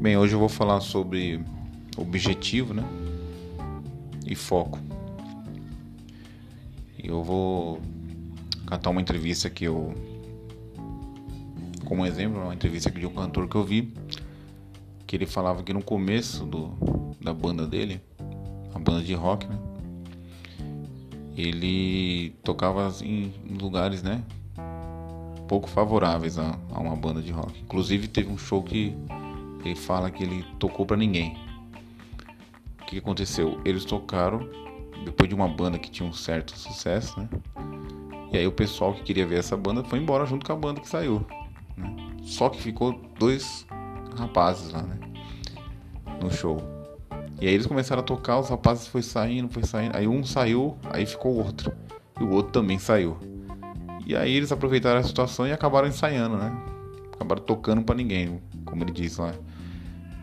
Bem, hoje eu vou falar sobre objetivo, né? E foco. Eu vou catar uma entrevista que eu como exemplo, uma entrevista de um cantor que eu vi que ele falava que no começo do, da banda dele, a banda de rock, né? Ele tocava em lugares, né? Pouco favoráveis a, a uma banda de rock. Inclusive teve um show que ele fala que ele tocou para ninguém. O que aconteceu? Eles tocaram depois de uma banda que tinha um certo sucesso, né? E aí o pessoal que queria ver essa banda foi embora junto com a banda que saiu. Né? Só que ficou dois rapazes lá, né? No show. E aí eles começaram a tocar, os rapazes foi saindo, foi saindo. Aí um saiu, aí ficou o outro. E o outro também saiu. E aí eles aproveitaram a situação e acabaram ensaiando, né? Acabaram tocando para ninguém, como ele diz lá.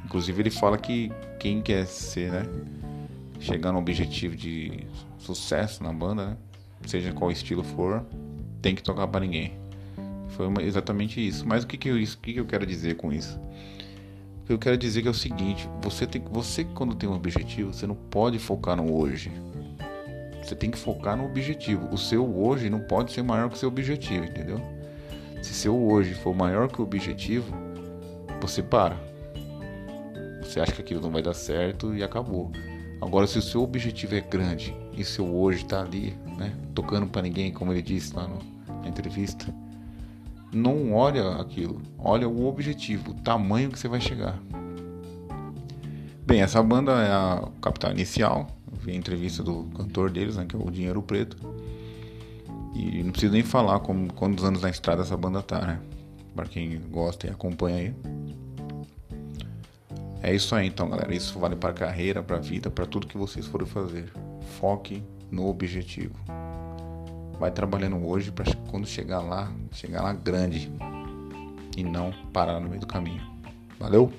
Inclusive ele fala que quem quer ser, né? Chegar no objetivo de sucesso na banda, né? Seja qual estilo for, tem que tocar para ninguém. Foi exatamente isso. Mas o que, que, eu, que, que eu quero dizer com isso? O que eu quero dizer que é o seguinte: você, tem, você quando tem um objetivo, você não pode focar no hoje. Você tem que focar no objetivo. O seu hoje não pode ser maior que o seu objetivo, entendeu? Se seu hoje for maior que o objetivo, você para. Você acha que aquilo não vai dar certo e acabou. Agora, se o seu objetivo é grande e seu hoje está ali, né, tocando para ninguém, como ele disse lá no, na entrevista, não olha aquilo, olha o objetivo, o tamanho que você vai chegar. Bem, essa banda é a Capital Inicial. Vi a entrevista do cantor deles, né, que é o Dinheiro Preto. E não preciso nem falar como, quantos anos na estrada essa banda tá, né? Pra quem gosta e acompanha aí. É isso aí então, galera. Isso vale para carreira, para vida, para tudo que vocês forem fazer. Foque no objetivo vai trabalhando hoje para quando chegar lá, chegar lá grande e não parar no meio do caminho. Valeu?